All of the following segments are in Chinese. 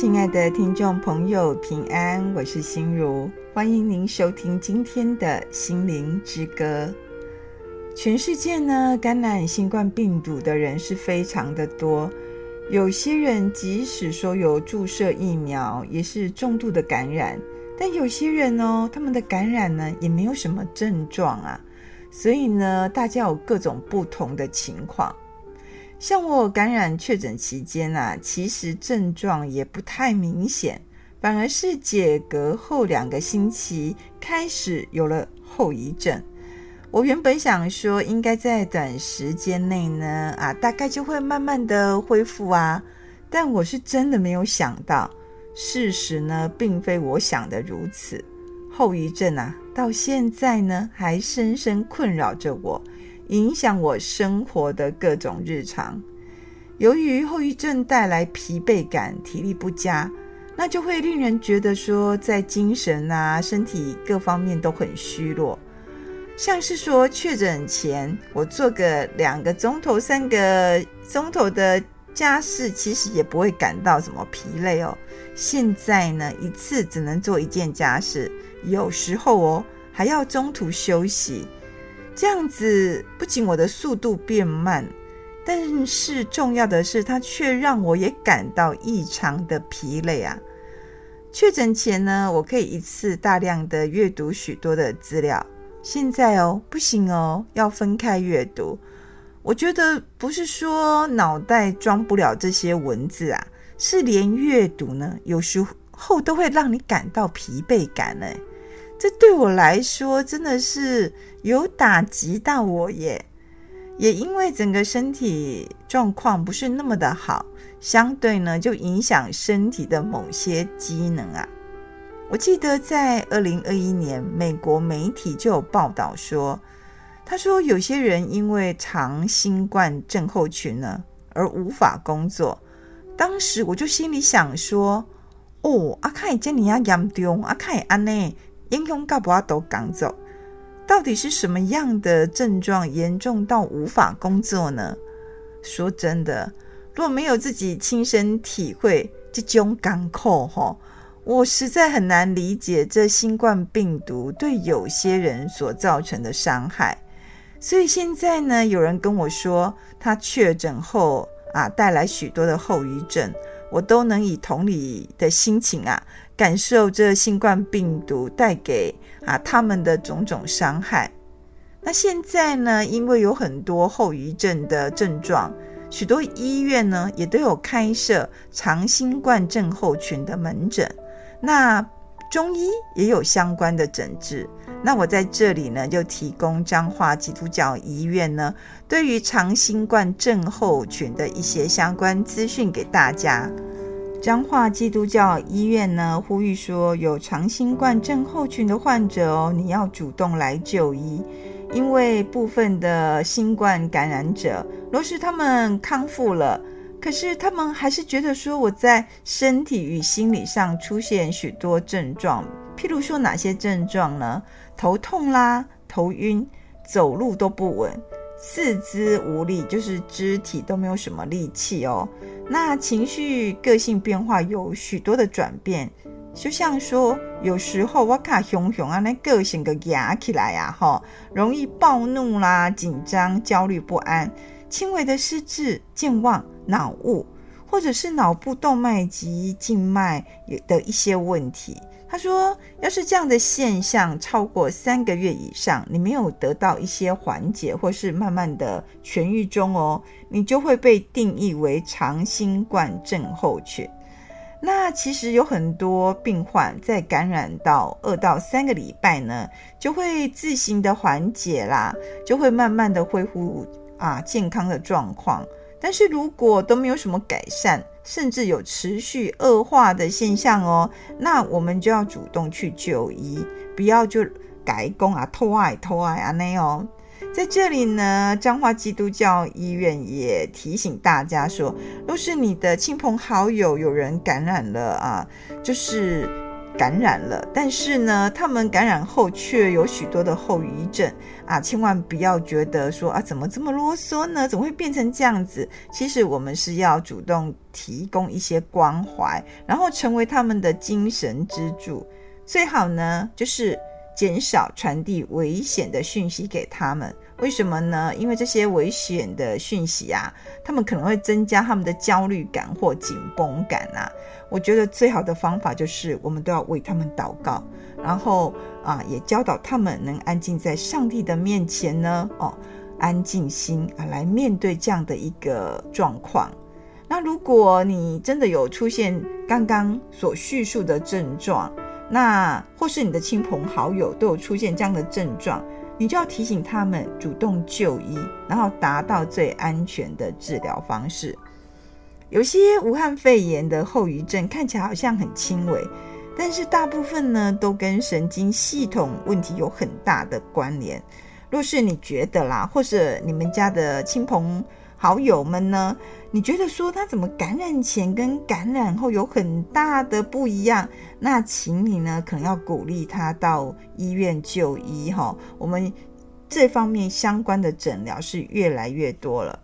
亲爱的听众朋友，平安，我是心如，欢迎您收听今天的心灵之歌。全世界呢，感染新冠病毒的人是非常的多，有些人即使说有注射疫苗，也是重度的感染，但有些人哦，他们的感染呢，也没有什么症状啊，所以呢，大家有各种不同的情况。像我感染确诊期间啊，其实症状也不太明显，反而是解隔后两个星期开始有了后遗症。我原本想说，应该在短时间内呢，啊，大概就会慢慢的恢复啊，但我是真的没有想到，事实呢，并非我想的如此。后遗症啊，到现在呢，还深深困扰着我。影响我生活的各种日常。由于后遗症带来疲惫感、体力不佳，那就会令人觉得说，在精神啊、身体各方面都很虚弱。像是说确诊前，我做个两个钟头、三个钟头的家事，其实也不会感到什么疲累哦。现在呢，一次只能做一件家事，有时候哦，还要中途休息。这样子不仅我的速度变慢，但是重要的是，它却让我也感到异常的疲累啊！确诊前呢，我可以一次大量的阅读许多的资料，现在哦不行哦，要分开阅读。我觉得不是说脑袋装不了这些文字啊，是连阅读呢，有时候都会让你感到疲惫感呢。这对我来说真的是有打击到我耶，也因为整个身体状况不是那么的好，相对呢就影响身体的某些机能啊。我记得在二零二一年，美国媒体就有报道说，他说有些人因为长新冠症候群呢而无法工作。当时我就心里想说，哦，阿凯这你亚严重，阿凯安内。英雄干部都赶走，到底是什么样的症状严重到无法工作呢？说真的，若没有自己亲身体会这种艰苦吼，我实在很难理解这新冠病毒对有些人所造成的伤害。所以现在呢，有人跟我说他确诊后啊，带来许多的后遗症，我都能以同理的心情啊。感受这新冠病毒带给啊他们的种种伤害。那现在呢，因为有很多后遗症的症状，许多医院呢也都有开设长新冠症候群的门诊。那中医也有相关的诊治。那我在这里呢，就提供彰化基督教医院呢对于长新冠症候群的一些相关资讯给大家。彰化基督教医院呢，呼吁说有长新冠症候群的患者哦，你要主动来就医，因为部分的新冠感染者，若是他们康复了，可是他们还是觉得说我在身体与心理上出现许多症状，譬如说哪些症状呢？头痛啦，头晕，走路都不稳。四肢无力，就是肢体都没有什么力气哦。那情绪、个性变化有许多的转变，就像说，有时候我卡熊熊啊，那个性个压起来呀，哈，容易暴怒啦、紧张、焦虑不安，轻微的失智、健忘、脑雾，或者是脑部动脉及静脉的一些问题。他说：“要是这样的现象超过三个月以上，你没有得到一些缓解，或是慢慢的痊愈中哦，你就会被定义为长新冠症候群。那其实有很多病患在感染到二到三个礼拜呢，就会自行的缓解啦，就会慢慢的恢复啊健康的状况。但是如果都没有什么改善，甚至有持续恶化的现象哦，那我们就要主动去就医，不要就改工啊、偷爱、偷爱啊那哦。在这里呢，彰化基督教医院也提醒大家说，若是你的亲朋好友有人感染了啊，就是感染了，但是呢，他们感染后却有许多的后遗症啊！千万不要觉得说啊，怎么这么啰嗦呢？怎么会变成这样子？其实我们是要主动提供一些关怀，然后成为他们的精神支柱。最好呢，就是减少传递危险的讯息给他们。为什么呢？因为这些危险的讯息啊，他们可能会增加他们的焦虑感或紧绷感啊。我觉得最好的方法就是，我们都要为他们祷告，然后啊，也教导他们能安静在上帝的面前呢，哦，安静心啊，来面对这样的一个状况。那如果你真的有出现刚刚所叙述的症状，那或是你的亲朋好友都有出现这样的症状，你就要提醒他们主动就医，然后达到最安全的治疗方式。有些武汉肺炎的后遗症看起来好像很轻微，但是大部分呢都跟神经系统问题有很大的关联。若是你觉得啦，或者你们家的亲朋好友们呢，你觉得说他怎么感染前跟感染后有很大的不一样，那请你呢可能要鼓励他到医院就医哈。我们这方面相关的诊疗是越来越多了。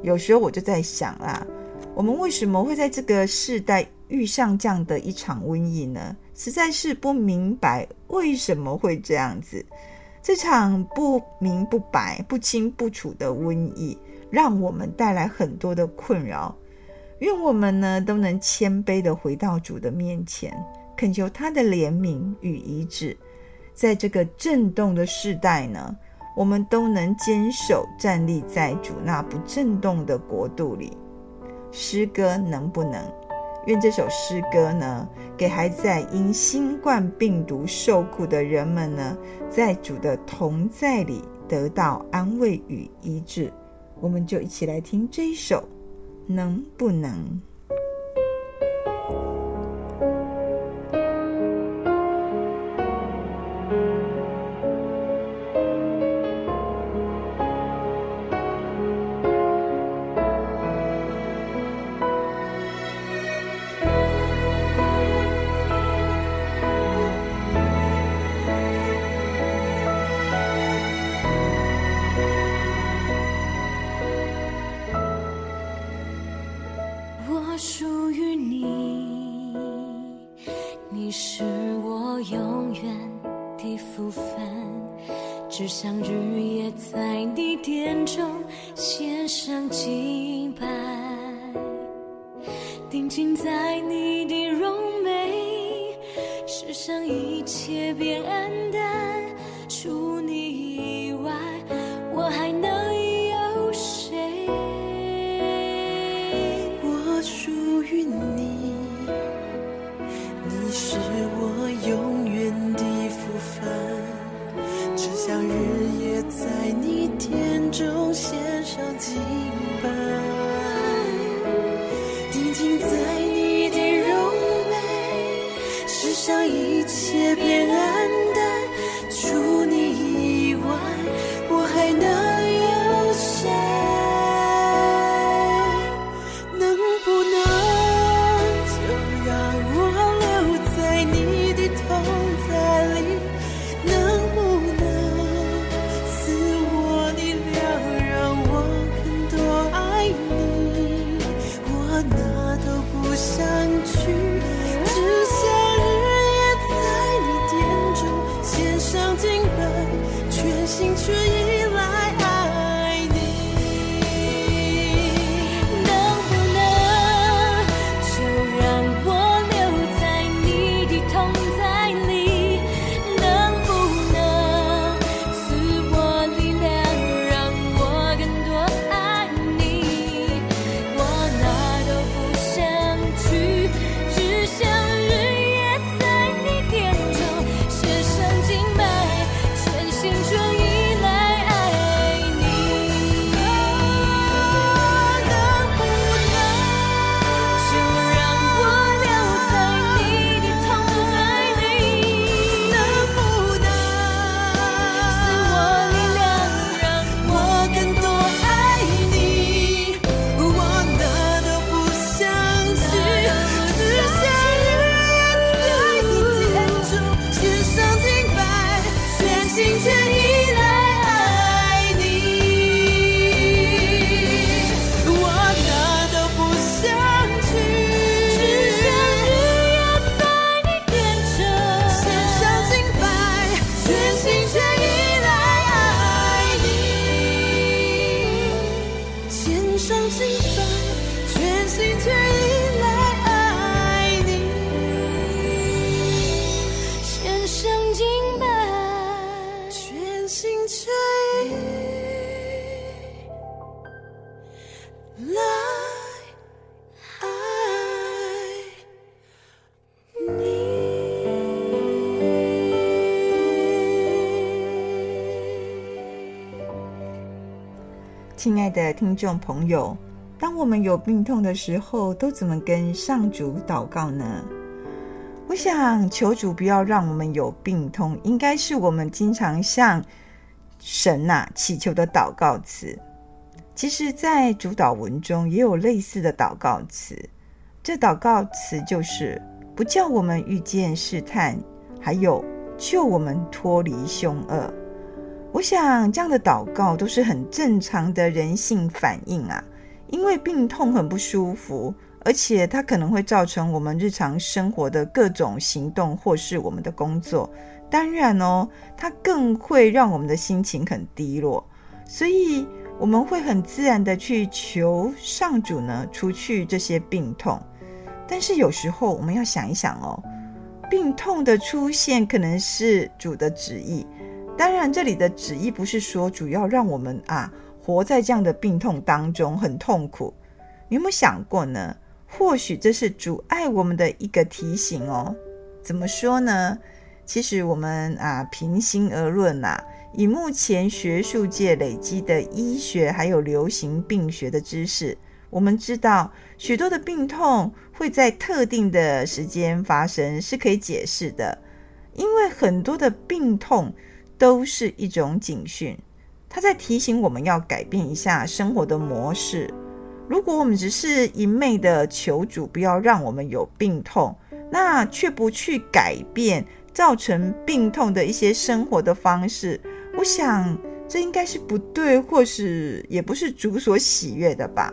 有时候我就在想啦。我们为什么会在这个世代遇上这样的一场瘟疫呢？实在是不明白为什么会这样子。这场不明不白、不清不楚的瘟疫，让我们带来很多的困扰。愿我们呢都能谦卑地回到主的面前，恳求他的怜悯与医治。在这个震动的世代呢，我们都能坚守站立在主那不震动的国度里。诗歌能不能？愿这首诗歌呢，给还在因新冠病毒受苦的人们呢，在主的同在里得到安慰与医治。我们就一起来听这一首，能不能？点钟献上敬拜定睛在亲爱的听众朋友，当我们有病痛的时候，都怎么跟上主祷告呢？我想求主不要让我们有病痛，应该是我们经常向神呐、啊、祈求的祷告词。其实，在主祷文中也有类似的祷告词，这祷告词就是不叫我们遇见试探，还有救我们脱离凶恶。我想这样的祷告都是很正常的人性反应啊，因为病痛很不舒服，而且它可能会造成我们日常生活的各种行动或是我们的工作。当然哦，它更会让我们的心情很低落，所以我们会很自然的去求上主呢，除去这些病痛。但是有时候我们要想一想哦，病痛的出现可能是主的旨意。当然，这里的旨意不是说主要让我们啊活在这样的病痛当中很痛苦。你有没有想过呢？或许这是阻碍我们的一个提醒哦。怎么说呢？其实我们啊，平心而论呐、啊，以目前学术界累积的医学还有流行病学的知识，我们知道许多的病痛会在特定的时间发生是可以解释的，因为很多的病痛。都是一种警讯，他在提醒我们要改变一下生活的模式。如果我们只是一昧的求主不要让我们有病痛，那却不去改变造成病痛的一些生活的方式，我想这应该是不对，或是也不是主所喜悦的吧？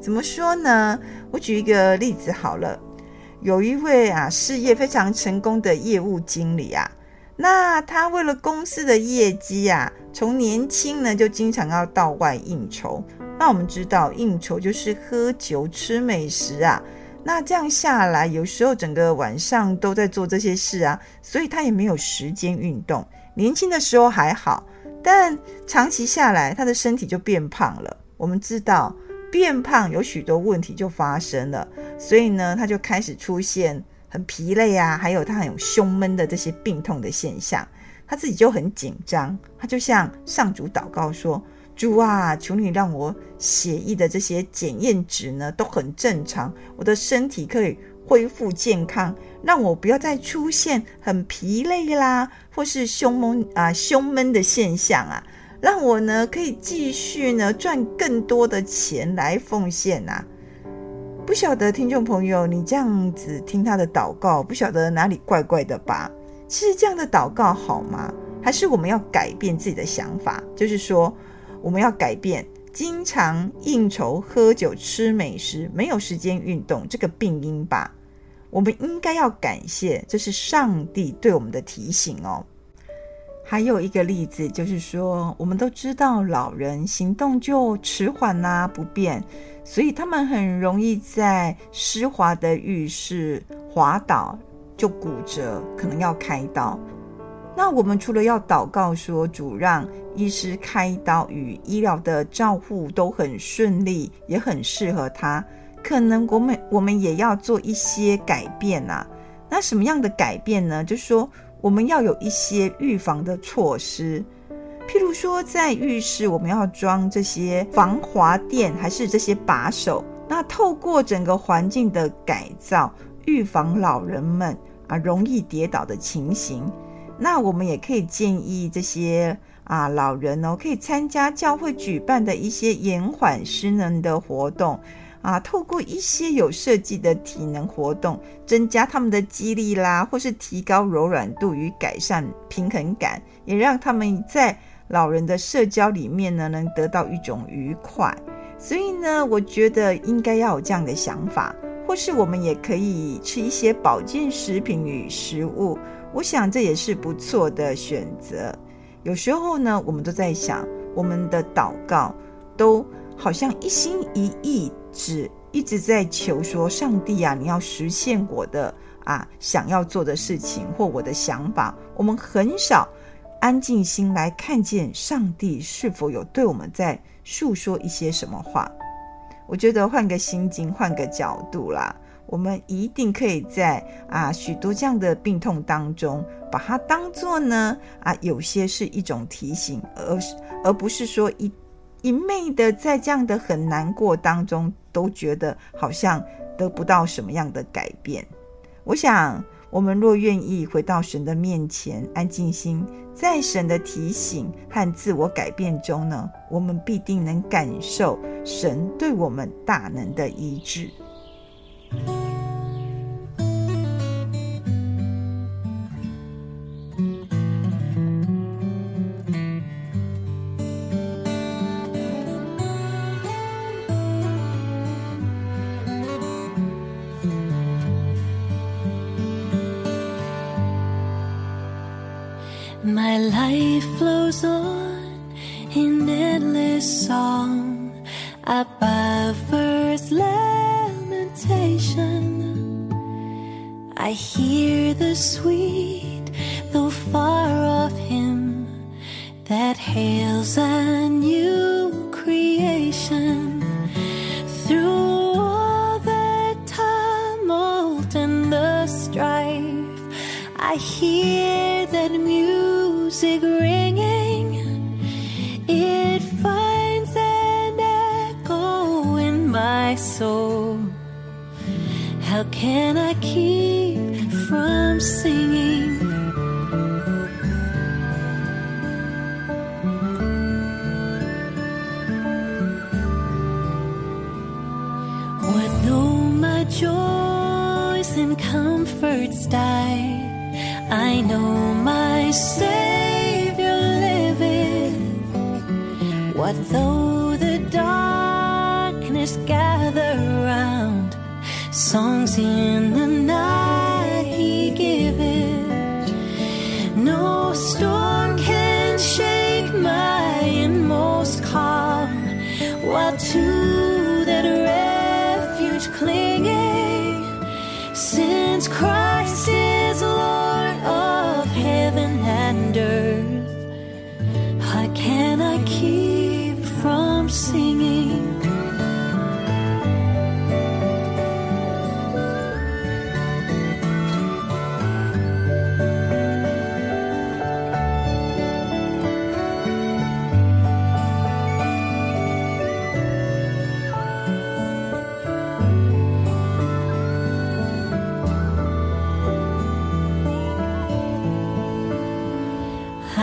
怎么说呢？我举一个例子好了，有一位啊事业非常成功的业务经理啊。那他为了公司的业绩啊，从年轻呢就经常要到外应酬。那我们知道应酬就是喝酒吃美食啊。那这样下来，有时候整个晚上都在做这些事啊，所以他也没有时间运动。年轻的时候还好，但长期下来，他的身体就变胖了。我们知道变胖有许多问题就发生了，所以呢，他就开始出现。很疲累啊，还有他很有胸闷的这些病痛的现象，他自己就很紧张，他就向上主祷告说：“主啊，求你让我血液的这些检验值呢都很正常，我的身体可以恢复健康，让我不要再出现很疲累啦，或是胸闷啊胸闷的现象啊，让我呢可以继续呢赚更多的钱来奉献啊。”不晓得听众朋友，你这样子听他的祷告，不晓得哪里怪怪的吧？其实这样的祷告好吗？还是我们要改变自己的想法？就是说，我们要改变经常应酬、喝酒、吃美食，没有时间运动这个病因吧？我们应该要感谢，这是上帝对我们的提醒哦。还有一个例子，就是说，我们都知道老人行动就迟缓呐、啊，不便，所以他们很容易在湿滑的浴室滑倒，就骨折，可能要开刀。那我们除了要祷告说主让医师开刀与医疗的照护都很顺利，也很适合他，可能我们我们也要做一些改变呐、啊。那什么样的改变呢？就是说。我们要有一些预防的措施，譬如说，在浴室我们要装这些防滑垫，还是这些把手。那透过整个环境的改造，预防老人们啊容易跌倒的情形。那我们也可以建议这些啊老人哦，可以参加教会举办的一些延缓失能的活动。啊，透过一些有设计的体能活动，增加他们的肌力啦，或是提高柔软度与改善平衡感，也让他们在老人的社交里面呢，能得到一种愉快。所以呢，我觉得应该要有这样的想法，或是我们也可以吃一些保健食品与食物，我想这也是不错的选择。有时候呢，我们都在想，我们的祷告都。好像一心一意只一直在求说：“上帝啊，你要实现我的啊想要做的事情或我的想法。”我们很少安静心来看见上帝是否有对我们在诉说一些什么话。我觉得换个心境，换个角度啦，我们一定可以在啊许多这样的病痛当中，把它当做呢啊有些是一种提醒，而而不是说一一昧的在这样的很难过当中，都觉得好像得不到什么样的改变。我想，我们若愿意回到神的面前，安静心，在神的提醒和自我改变中呢，我们必定能感受神对我们大能的医治。in endless song above earth's lamentation. I hear the sweet, though far off hymn that hails a new creation. Through all the tumult and the strife, I hear that music. How can I keep from singing? What though my joys and comforts die, I know my Savior liveth. What though songs in the night.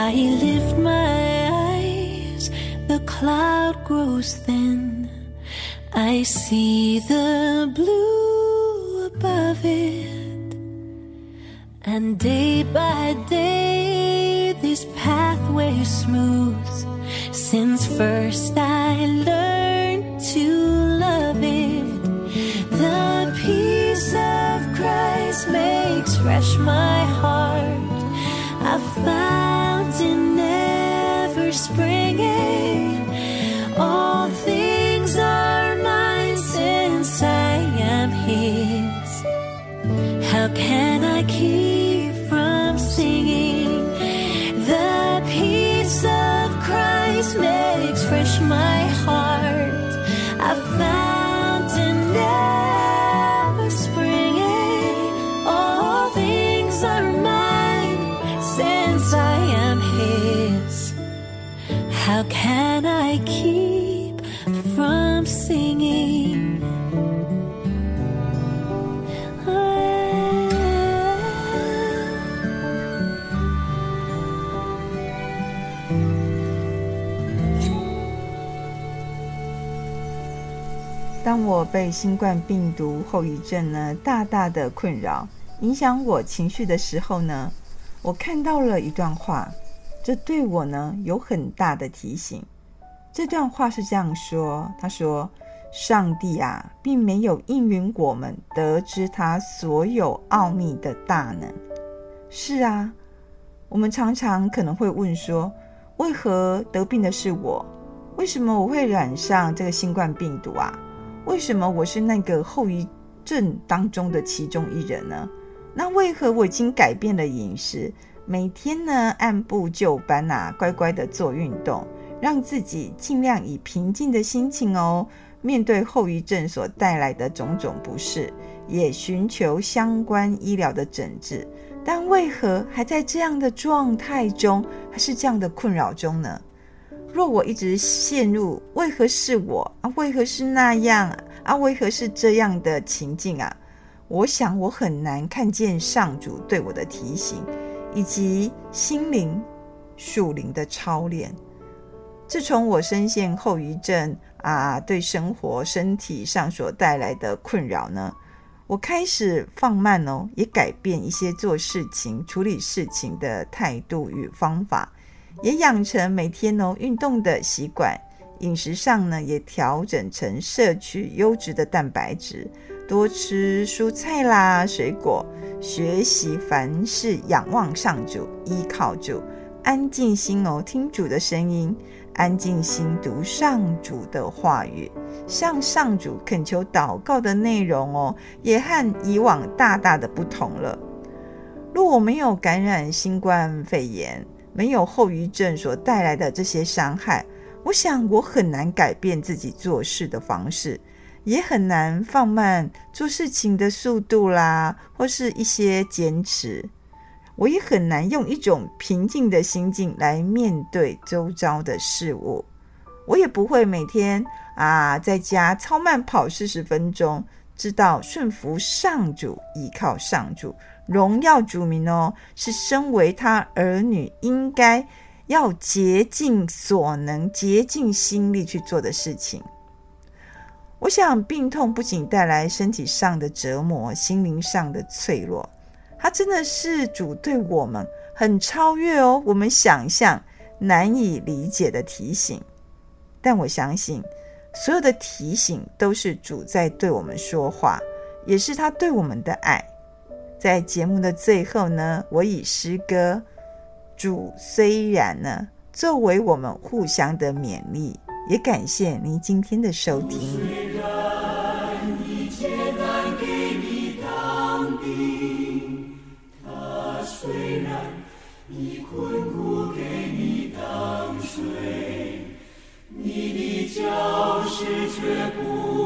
I lift my eyes, the cloud grows thin. I see the blue above it. And day by day, this pathway smooths. Since first I learned. 当我被新冠病毒后遗症呢大大的困扰，影响我情绪的时候呢，我看到了一段话，这对我呢有很大的提醒。这段话是这样说：他说，上帝啊，并没有应允我们得知他所有奥秘的大能。是啊，我们常常可能会问说，为何得病的是我？为什么我会染上这个新冠病毒啊？为什么我是那个后遗症当中的其中一人呢？那为何我已经改变了饮食，每天呢按部就班啊，乖乖的做运动，让自己尽量以平静的心情哦，面对后遗症所带来的种种不适，也寻求相关医疗的诊治。但为何还在这样的状态中，还是这样的困扰中呢？若我一直陷入“为何是我啊？为何是那样啊？为何是这样的情境啊？”我想我很难看见上主对我的提醒，以及心灵属灵的操练。自从我深陷后遗症啊，对生活身体上所带来的困扰呢，我开始放慢哦，也改变一些做事情、处理事情的态度与方法，也养成每天哦运动的习惯。饮食上呢，也调整成摄取优质的蛋白质，多吃蔬菜啦、水果，学习凡事仰望上主，依靠主，安静心哦，听主的声音，安静心读上主的话语，向上主恳求祷告的内容哦，也和以往大大的不同了。若我没有感染新冠肺炎，没有后遗症所带来的这些伤害。我想，我很难改变自己做事的方式，也很难放慢做事情的速度啦，或是一些坚持。我也很难用一种平静的心境来面对周遭的事物。我也不会每天啊在家超慢跑四十分钟，知道顺服上主，依靠上主，荣耀主名哦，是身为他儿女应该。要竭尽所能、竭尽心力去做的事情。我想，病痛不仅带来身体上的折磨，心灵上的脆弱，它真的是主对我们很超越哦，我们想象难以理解的提醒。但我相信，所有的提醒都是主在对我们说话，也是他对我们的爱。在节目的最后呢，我以诗歌。主虽然呢，作为我们互相的勉励，也感谢您今天的收听。你，的脚石却不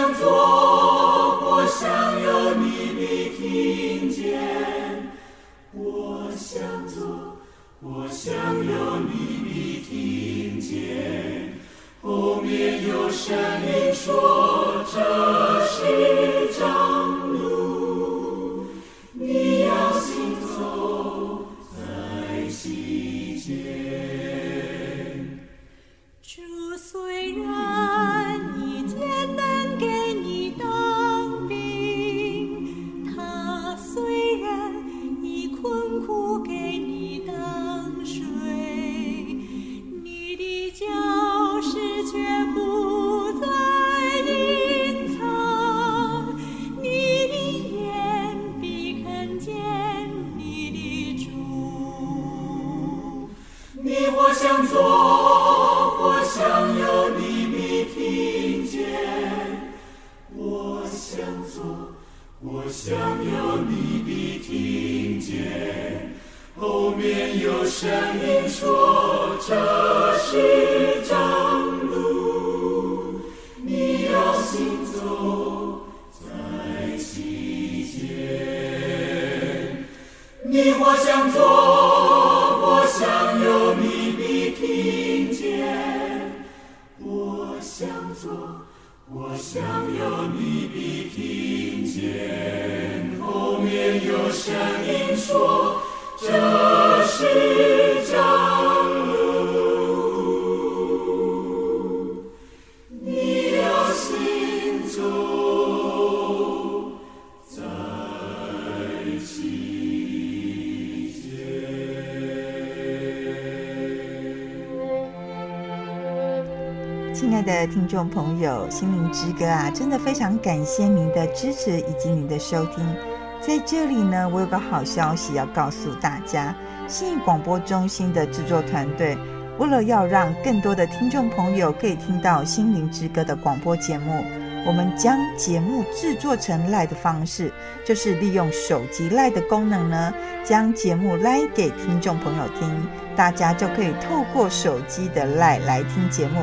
向左，我向右，你必听见；我向左，我向右，你必听见。后面有声音说：“这是后面有声音说：“这是正路，你要行走在其间。你或向左，我向右，你必听见；我向左，我向右，你必听见。”后面有声音说。这是长路你我心中再期许亲爱的听众朋友心灵之歌啊真的非常感谢您的支持以及您的收听。在这里呢，我有个好消息要告诉大家，信广播中心的制作团队，为了要让更多的听众朋友可以听到心灵之歌的广播节目。我们将节目制作成 LINE 的方式，就是利用手机 LINE 的功能呢，将节目赖给听众朋友听，大家就可以透过手机的赖来听节目。